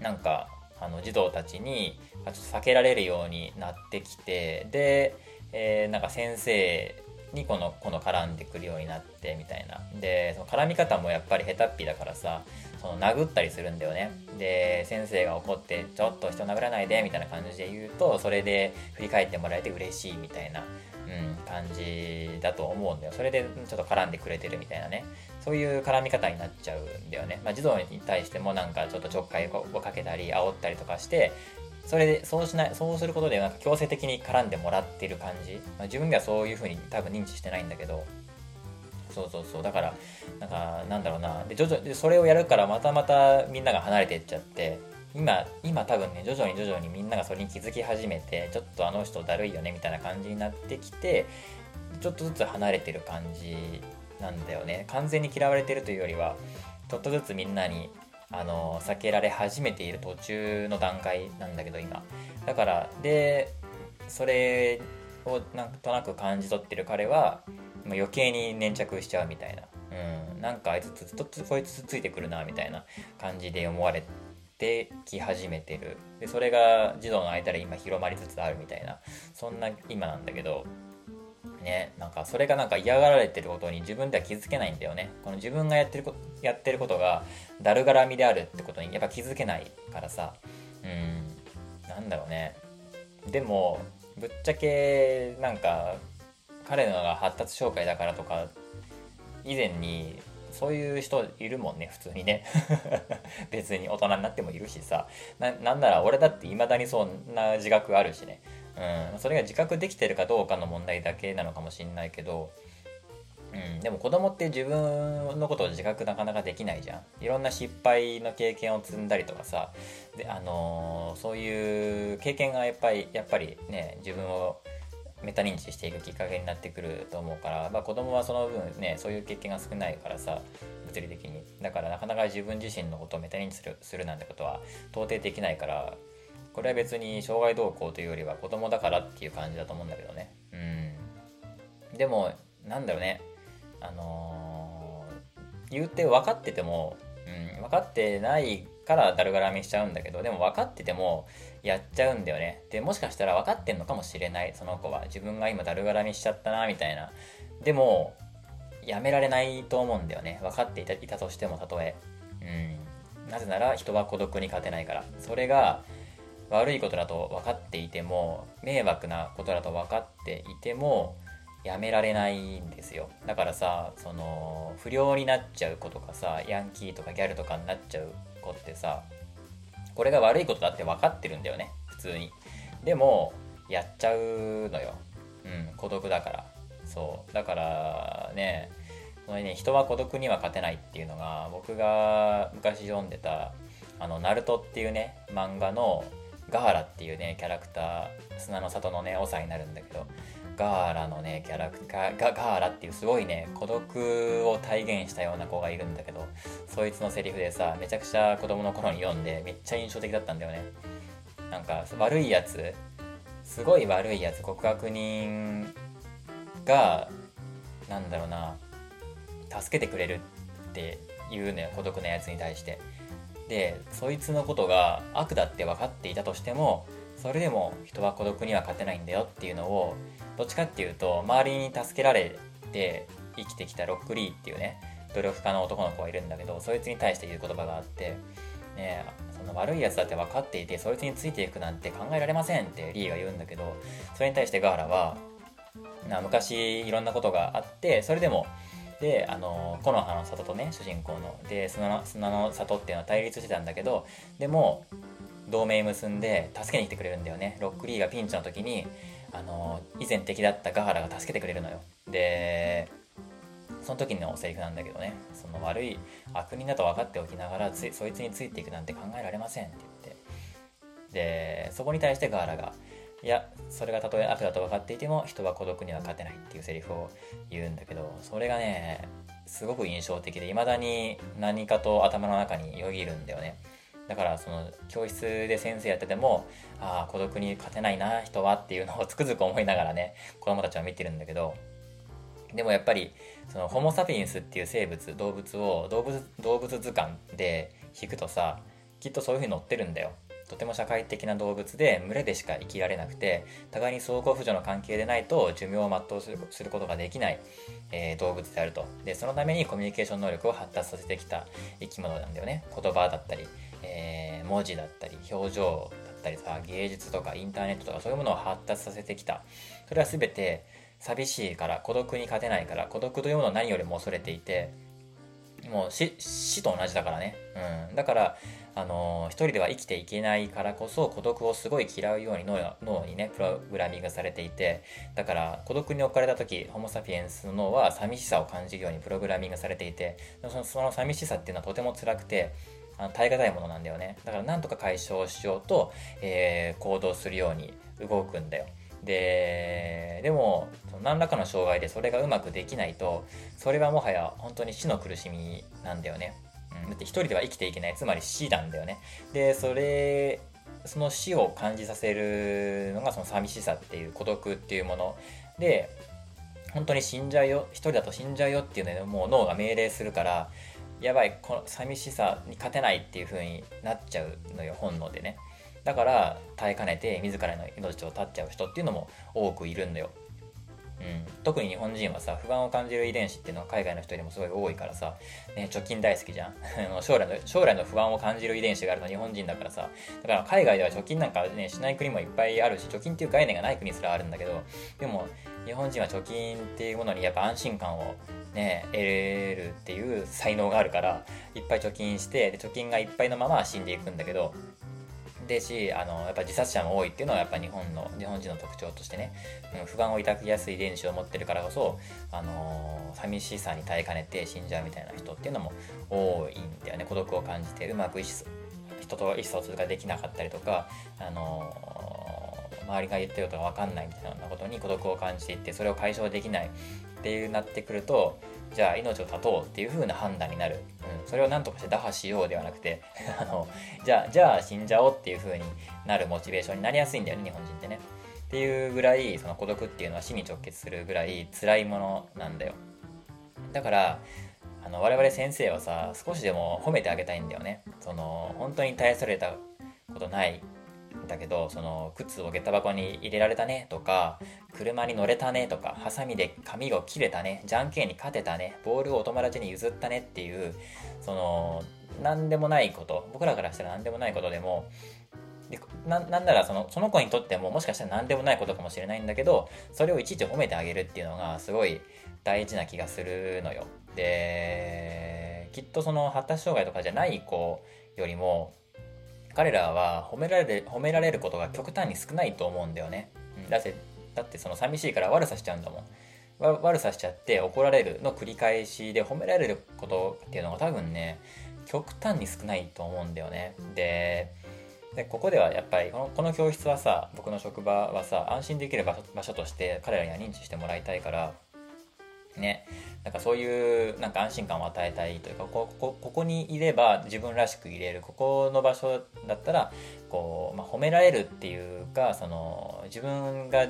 なんかあの児童たちにちょっと避けられるようになってきてで、えー、なんか先生にこのこの絡んでくるようになってみたいな。でその絡み方もやっぱり下手っぴだからさその殴ったりするんだよね。で先生が怒ってちょっと人殴らないでみたいな感じで言うとそれで振り返ってもらえて嬉しいみたいな、うん、感じだと思うんだよ。それでちょっと絡んでくれてるみたいなね。そういう絡み方になっちゃうんだよね、まあ、児童に対してもなんかちょっとちょっかいをかけたり煽ったりとかしてそれでそうしないそうすることでなんか強制的に絡んでもらってる感じ、まあ、自分ではそういうふうに多分認知してないんだけど。そうそうそう。だからなんかなんだろうな。で徐々でそれをやるからまたまたみんなが離れていっちゃって。今今多分ね徐々に徐々にみんながそれに気づき始めてちょっとあの人だるいよねみたいな感じになってきてちょっとずつ離れてる感じなんだよね。完全に嫌われてるというよりはちょっとずつみんなにあの避けられ始めている途中の段階なんだけど今。だからでそれをなんとなく感じ取ってる彼は余計に粘着しちゃうみたいな、うん、なんかあいつずっとこいつついてくるなみたいな感じで思われてき始めてる。でそれが児童の間で今広まりつつあるみたいな。そんな今なんだけどねなんかそれがなんか嫌がられてることに自分では気づけないんだよね。この自分がやってることやってることがだるがらみであるってことにやっぱ気づけないからさ。うん。なんだろうね。でもぶっちゃけなんか彼のが発達障害だからとか以前にそういう人いるもんね普通にね。別に大人になってもいるしさ。なんなら俺だって未だにそんな自覚あるしね。うん。それが自覚できてるかどうかの問題だけなのかもしんないけど。うん、でも子供って自分のことを自覚なかなかできないじゃん。いろんな失敗の経験を積んだりとかさ。で、あのー、そういう経験がやっぱりやっぱりね自分をメタ認知していくきっかけになってくると思うから、まあ、子供はその分ねそういう経験が少ないからさ物理的に。だからなかなか自分自身のことをメタ認知するするなんてことは到底できないからこれは別に障害動向というよりは子供だからっていう感じだと思うんだけどね。うん。でもなんだろうね。あのー、言うて分かってても、うん、分かってないからだるがらみしちゃうんだけどでも分かっててもやっちゃうんだよね。でもしかしたら分かってんのかもしれない。その子は。自分が今だるがらみしちゃったなみたいな。でもやめられないと思うんだよね。分かっていたいたとしてもたとえ。うん。なぜなら人は孤独に勝てないから。それが悪いことだと分かっていても迷惑なことだと分かっていてもやめられないんですよ。だからさその不良になっちゃう子とかさヤンキーとかギャルとかになっちゃう子ってさこれが悪いことだって分かってるんだよね。普通に。でもやっちゃうのよ。うん孤独だから。そう。だからねこのね人は孤独には勝てないっていうのが僕が昔読んでたあのナルトっていうね漫画のガーラっていうねキャラクター砂の里のね長になるんだけどガーラのねキャラクターガガーラっていうすごいね孤独を体現したような子がいるんだけどそいつのセリフでさめちゃくちゃ子供の頃に読んでめっちゃ印象的だったんだよね。なんか悪いやつすごい悪いやつ告白人がなんだろうな助けてくれるって言うのよ孤独なやつに対して。でそいつのことが悪だって分かっていたとしてもそれでも人は孤独には勝てないんだよっていうのをどっちかっていうと周りに助けられて生きてきたロックリーっていうね努力家の男の子がいるんだけどそいつに対して言う言葉があってねその悪いやつだって分かっていてそいつについていくなんて考えられませんってリーが言うんだけどそれに対してガーラはな昔いろんなことがあってそれでもであの木の葉の里とね主人公ので砂の砂の里っていうのは対立してたんだけどでも同盟結んで助けに来てくれるんだよね。ロックリーがピンチの時にあの以前敵だったガハラが助けてくれるのよ。でその時のセリフなんだけどね。その悪い悪人だと分かっておきながらつそいつについていくなんて考えられませんって言って。でそこに対してガーラがいやそれがたとえ悪だと分かっていても人は孤独には勝てないっていうセリフを言うんだけどそれがねすごく印象的で未だに何かと頭の中によぎるんだよね。だからその教室で先生やっててもああ孤独に勝てないな人はっていうのをつくづく思いながらね 子供たちは見てるんだけどでもやっぱりそのホモ・サピエンスっていう生物動物を動物動物図鑑で引くとさきっとそういうふうに載ってるんだよ。とても社会的な動物で群れでしか生きられなくて互いに相互扶助の関係でないと寿命を全うするすることができない、えー、動物であると。でそのためにコミュニケーション能力を発達させてきた生き物なんだよね。言葉だったり、えー、文字だったり表情だったりさ芸術とかインターネットとかそういうものを発達させてきた。それは全て寂しいから孤独に勝てないから孤独というものを何よりも恐れていてもう死と同じだからね、うん、だからあの一人では生きていけないからこそ孤独をすごい嫌うように脳脳にねプログラミングされていてだから孤独に置かれた時ホモ・サピエンスの脳は寂しさを感じるようにプログラミングされていてそのその寂しさっていうのはとても辛くてあの耐え難いものなんだよね。だからなんとか解消しようと、えー、行動するように動くんだよ。ででも何らかの障害でそれがうまくできないとそれはもはや本当に死の苦しみなんだよね、うん、だって一人では生きていけない。つまり死なんだよね。でそれその死を感じさせるのがその寂しさっていう孤独っていうもの。で本当に死んじゃうよ一人だと死んじゃうよっていうのでもう脳が命令するからやばいこの寂しさに勝てないっていう風になっちゃうのよ本能でねだから耐えかねて自らの命を絶っちゃう人っていうのも多くいるんだよ。うん、特に日本人はさ不安を感じる遺伝子っていうのは海外の人よりもすごい多いからさ、ね、貯金大好きじゃん。将来の将来の不安を感じる遺伝子があるのは日本人だからさ。だから海外では貯金なんかねしない国もいっぱいあるし貯金っていう概念がない国すらあるんだけどでも日本人は貯金っていうものにやっぱ安心感をね得れるっていう才能があるからいっぱい貯金してで貯金がいっぱいのまま死んでいくんだけどでしあのやっぱ自殺者も多いっていうのはやっぱ日本の日本人の特徴としてね、うん、不安を抱きやすい遺伝子を持ってるからこそ、あの寂しさに耐えかねて死んじゃうみたいな人っていうのも多いんだよね。孤独を感じてうまく人と意思疎通ができなかったりとか、あの周りが言ってることが分かんないみたいなことに孤独を感じていってそれを解消できないっていうなってくるとじゃあ命を絶とうっていう風な判断になる、うん、それを何とかして打破しようではなくて あのじゃあじゃあ死んじゃおうっていう風になるモチベーションになりやすいんだよね日本人ってね。っていうぐらいその孤独っていうのは死に直結するぐらい辛いものなんだよ。だからあの我々先生はさ少しでも褒めてあげたいんだよね。その本当に大されたことないだけどその靴を下駄箱に入れられたねとか車に乗れたねとかハサミで髪を切れたねじゃんけんに勝てたねボールをお友達に譲ったねっていうその何でもないこと僕らからしたら何でもないことでもでななんならそのその子にとってももしかしたら何でもないことかもしれないんだけどそれをいちいち褒めてあげるっていうのがすごい大事な気がするのよ。できっとその発達障害とかじゃない子よりも彼らは褒められる褒められることが極端に少ないと思うんだよね、うん、だってだってその寂しいから悪さしちゃうんだもん。悪さしちゃって怒られるの繰り返しで褒められることっていうのが多分ね極端に少ないと思うんだよね。ででここではやっぱりこのこの教室はさ僕の職場はさ安心できる場所として彼らには認知してもらいたいからね。なんかそういうなんか安心感を与えたいというかここここにいれば自分らしくいれる。ここの場所だったらこう、まあ、褒められるっていうかその自分が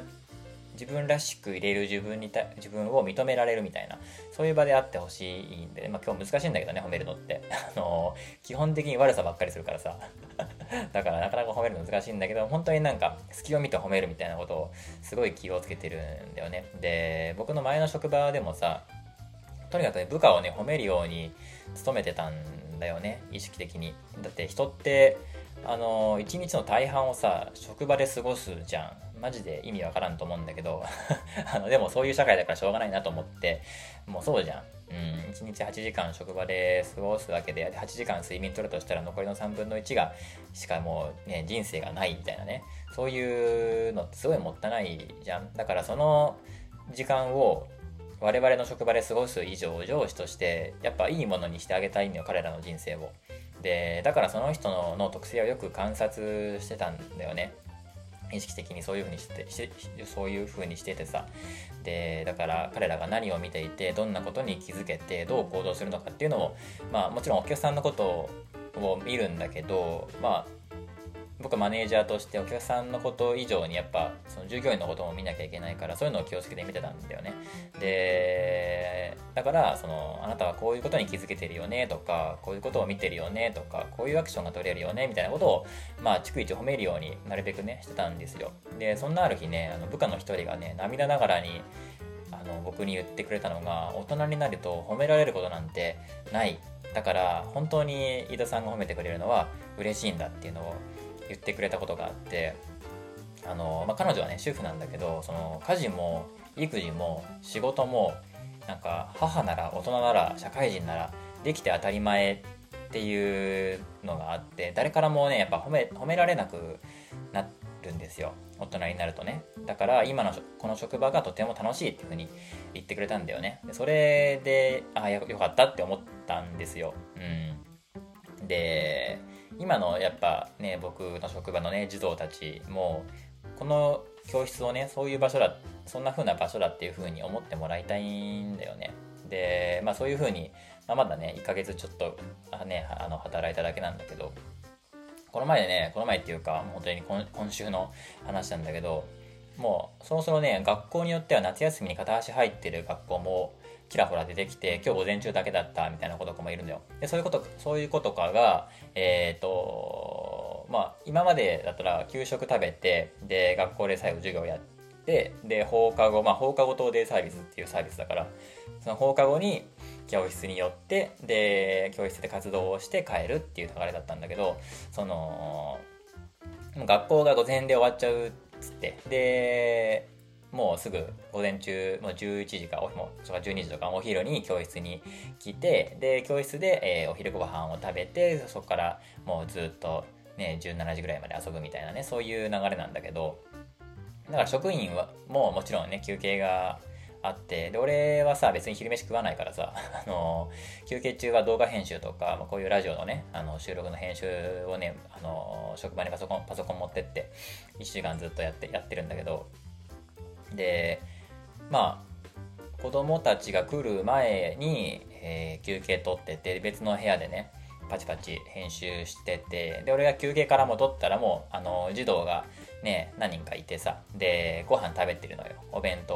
自分らしく入れる自分にた自分を認められるみたいなそういう場であってほしいんで、まあ、今日難しいんだけどね褒めるのって。あの基本的に悪さばっかりするからさ。だからなかなか褒めるの難しいんだけど本当になんか隙を見て褒めるみたいなことをすごい気をつけてるんだよね。で僕の前の職場でもさとにかく、ね、部下をね褒めるように努めてたんんだよね。意識的に。だって人ってあの一日の大半をさ職場で過ごすじゃん。マジで意味わからんと思うんだけど あのでもそういう社会だからしょうがないなと思ってもうそうじゃん。うん、1日8時間職場で過ごすわけで8時間睡眠取るとしたら残りの3分の1がしかもね人生がないみたいなね。そういうのってすごいもったいないじゃん。だからその時間を我々の職場で過ごす以上上司としてやっぱいいものにしてあげたいんだよ彼らの人生を。でだからその人の特性をよく観察してたんだよね。意識的にそういうふうにしてそういうふうにしててさ。でだから彼らが何を見ていてどんなことに気づけてどう行動するのかっていうのをまあもちろんお客さんのことを見るんだけどまあ僕はマネージャーとしてお客さんのこと以上にやっぱその従業員のことも見なきゃいけないからそういうのを気をつけて見てたんだよね。でだからそのあなたはこういうことに気づけてるよねとかこういうことを見てるよねとかこういうアクションが取れるよねみたいなことをまあ逐一褒めるようになるべくねしてたんですよ。でそんなある日ねあの部下の一人がね涙ながらにあの僕に言ってくれたのが大人になると褒められることなんてない。だから本当に飯田さんが褒めてくれるのは嬉しいんだっていうのを言ってくれたことがあってあの、まあ、彼女はね主婦なんだけどその家事も育児も仕事もなんか母なら大人なら社会人ならできて当たり前っていうのがあって誰からもねやっぱ褒め褒められなくなるんですよ。大人になるとね。だから今のこの職場がとても楽しいっていうふうに言ってくれたんだよね。でそれでああよかったって思ったんですよ。うん。で今のやっぱね僕の職場のね児童たちもこの教室をねそういう場所だそんな風な場所だっていう風に思ってもらいたいんだよねでまあそういう風に、まあ、まだね1ヶ月ちょっとあ、ね、あの働いただけなんだけどこの前ねこの前っていうか本当に今週の話なんだけどもうそろそろね学校によっては夏休みに片足入ってる学校もちらほら出てきて、今日午前中だけだったみたいな子とかもいるんだよ。で、そういうこと、そういう子とかが、えっ、ー、と、まあ、今までだったら給食食べて、で、学校で最後授業やって、で、放課後、まあ、放課後等デイサービスっていうサービスだから、その放課後に教室に寄って、で、教室で活動をして帰るっていう流れだったんだけど、その、学校が午前で終わっちゃうっつって、で、もうすぐ午前中もう11時かもう12時とかお昼に教室に来てで教室で、えー、お昼ご飯を食べてそこからもうずっとね17時ぐらいまで遊ぶみたいなねそういう流れなんだけどだから職員はもうもちろんね休憩があってで俺はさ別に昼飯食わないからさ あの休憩中は動画編集とか、まあ、こういうラジオのねあの収録の編集をねあの職場にパソコンパソコン持ってって1週間ずっとやってやってるんだけどでまあ子供たちが来る前に、えー、休憩取ってて別の部屋でねパチパチ編集しててで俺が休憩から戻ったらもうあの児童がね何人かいてさでご飯食べてるのよ。お弁当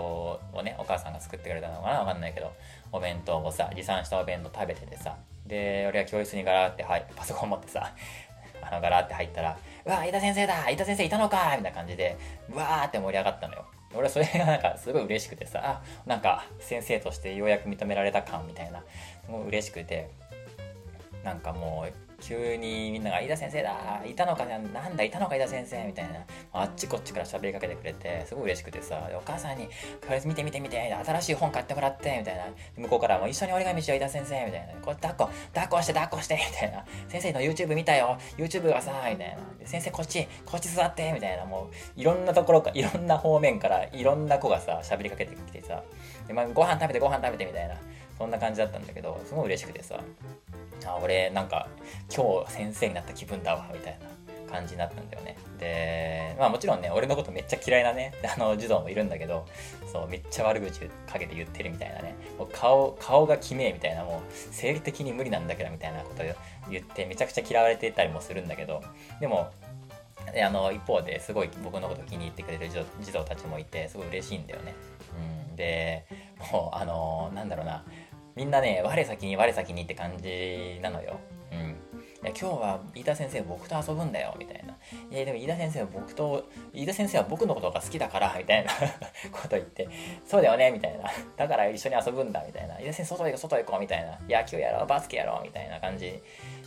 をねお母さんが作ってくれたのかなわかんないけど。お弁当をさ持参したお弁当食べててさで俺が教室にガラって入パソコン持ってさ あのガラって入ったら「うわ飯田先生だ飯田先生いたのか!」みたいな感じでうわーって盛り上がったのよ。俺はそれがなんかすごい嬉しくてさなんか先生としてようやく認められた感みたいなすごい嬉しくて。なんかもう急にみんなが「飯田先生だいたのかなんだいたのか飯田先生」みたいなあっちこっちから喋りかけてくれてすごい嬉しくてさお母さんに「これ見て見て見て新しい本買ってもらって」みたいな。向こうからも一緒に折り紙しよう飯田先生みたいな「これ抱っこ抱っこして抱っこして」みたいな「先生の YouTube 見たよ。YouTube がさ」みたいな「先生こっちこっち座って」みたいな。もういろんなところかいろんな方面からいろんな子がさ喋りかけてきてさ。で、まあ、ご飯食べてご飯食べてみたいな。そんな感じだったんだけどすごい嬉しくてさ。あ俺なんか今日先生になった気分だわみたいな感じになったんだよね。でまあもちろんね俺のことめっちゃ嫌いなねあの児童もいるんだけどそうめっちゃ悪口かけて言ってるみたいなね。もう顔顔がきめえみたいなもう生理的に無理なんだけどみたいなことを言ってめちゃくちゃ嫌われてたりもするんだけど。でもであの一方ですごい僕のこと気に入ってくれる児童たちもいてすごい嬉しいんだよね。うん、でもうあのなんだろうな。みんなね、我先に我先にって感じなのよ。うん。いや今日は飯田先生僕と遊ぶんだよ。みたいな。いやでも飯田先生は僕と飯田先生は僕のことが好きだから。みたいな こと言って。そうだよね。みたいな。だから一緒に遊ぶんだ。みたいな。飯田先生外行こう外行こう。みたいな。野球やろうバスケやろう。みたいな感じ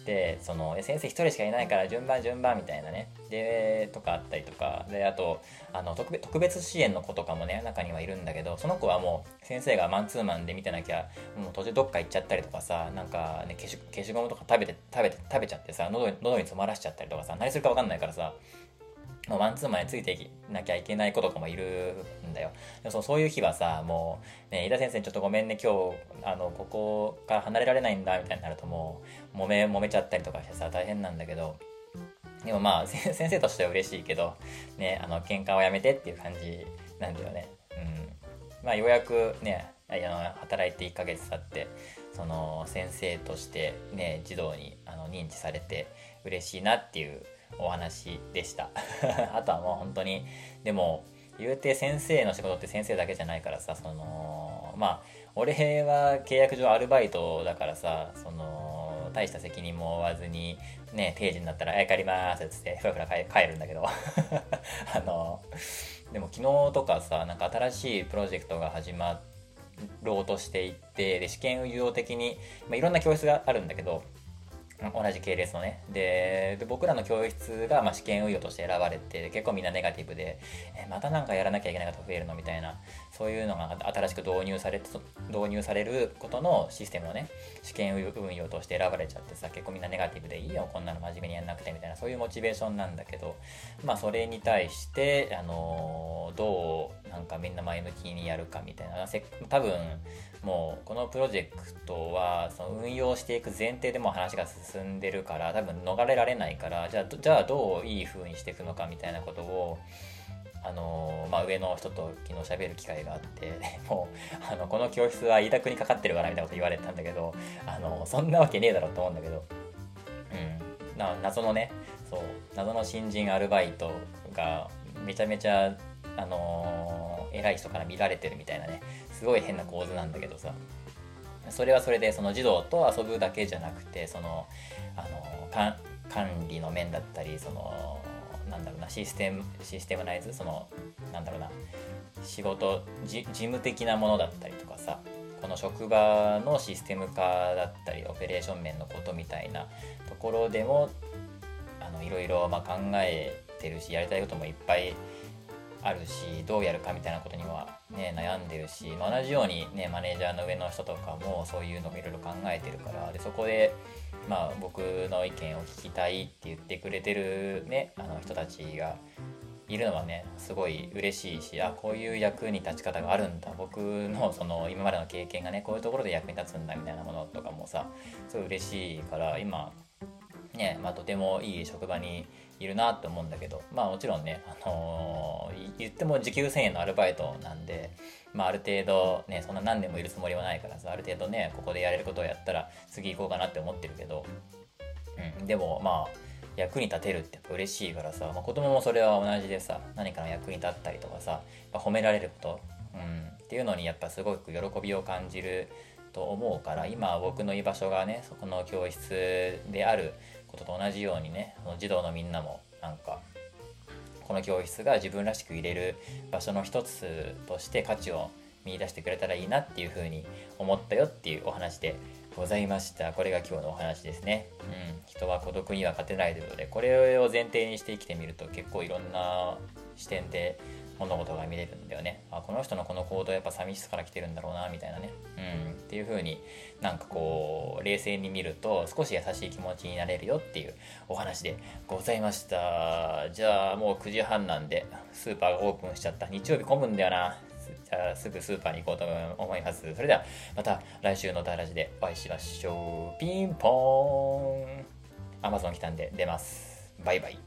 でその先生1人しかいないから順番順番みたいなね。でとかあったりとか。であとあの特別支援の子とかもね中にはいるんだけどその子はもう先生がマンツーマンで見てなきゃもう途中どっか行っちゃったりとかさなんかね消し消しゴムとか食べて食べて食べちゃってさ喉に詰まらしちゃったりとかさ何するか分かんないからさマンツーマンについていなきゃいけない子とかもいるんだよ。でもそういう日はさ、もう、ね、井田先生ちょっとごめんね、今日、あの、ここから離れられないんだ、みたいになるともう、揉め、揉めちゃったりとかしてさ、大変なんだけど、でもまあ、先 生としては嬉しいけど、ね、あの、喧嘩をやめてっていう感じなんだよね。うん。まあ、ようやくね、あの働いて1ヶ月経って、その、先生としてね、児童にあの認知されて嬉しいなっていうお話でした。あとはもう本当にでも言うて先生の仕事って先生だけじゃないからさそのまあ俺は契約上アルバイトだからさその大した責任も負わずにね定時になったら「え帰ります」っつってふらふら帰るんだけど。あのでも昨日とかさなんか新しいプロジェクトが始まろうとしていってで試験運用的に、まあ、いろんな教室があるんだけど同じ系列のね。で僕らの教室が、まあ、試験運用として選ばれて結構みんなネガティブでえまたなんかやらなきゃいけないこと増えるのみたいなそういうのが新しく導入され導入されることのシステムをね試験運用として選ばれちゃってさ結構みんなネガティブでいいよこんなの真面目にやんなくてみたいなそういうモチベーションなんだけどまあそれに対してあのどうなんかみんな前向きにやるかみたいな多分もうこのプロジェクトはその運用していく前提でも話が進んでるから多分逃れられないからじゃあじゃあどういい風にしていくのかみたいなことをあのまあ、上の人と昨日喋る機会があってもう あのこの教室は飯田君にかかってるからみたいなこと言われたんだけどあのそんなわけねえだろうと思うんだけど、うん、な謎のねそう謎の新人アルバイトがめちゃめちゃあのー、偉い人から見られてるみたいなねすごい変な構図なんだけどさ。それはそれでその児童と遊ぶだけじゃなくてその、あの、管理の面だったりそのなんだろうなシステムシステムナイズそのなんだろうな仕事事務的なものだったりとかさこの職場のシステム化だったりオペレーション面のことみたいなところでもあのいろいろま考えてるしやりたいこともいっぱいあるしどうやるかみたいなことにはね悩んでるし、まあ、同じようにねマネージャーの上の人とかもそういうのもいろいろ考えてるからでそこでまあ僕の意見を聞きたいって言ってくれてるねあの人たちがいるのはねすごい嬉しいしあこういう役に立ち方があるんだ。僕のその今までの経験がねこういうところで役に立つんだみたいなものとかもさすごい嬉しいから今ね、まあ、とてもいい職場にいるなって思うんだけどまあもちろんね、あのー、言っても時給1000円のアルバイトなんで、まあ、ある程度ねそんな何年もいるつもりはないからさある程度ねここでやれることをやったら次行こうかなって思ってるけど、うん、でもまあ役に立てるってやっぱ嬉しいからさ、まあ、子供もそれは同じでさ何かの役に立ったりとかさ褒められること、うん、っていうのにやっぱすごく喜びを感じると思うから今僕の居場所がねそこの教室であることと同じようにね児童のみんなもなんかこの教室が自分らしく入れる場所の一つとして価値を見出してくれたらいいなっていうふうに思ったよっていうお話でございました。これが今日のお話ですね、うん、人は孤独には勝てないということでこれを前提にして生きてみると結構いろんな視点で物事が見れるんだよね。あこの人のこの行動やっぱ寂しさから来てるんだろうなみたいなね。うん。っていう風になんかこう冷静に見ると少し優しい気持ちになれるよっていうお話でございました。じゃあもう9時半なんでスーパーがオープンしちゃった。日曜日混むんだよな。じゃあすぐスーパーに行こうと思います。それではまた来週のダラジでお会いしましょう。ピンポーン。Amazon 来たんで出ます。バイバイ。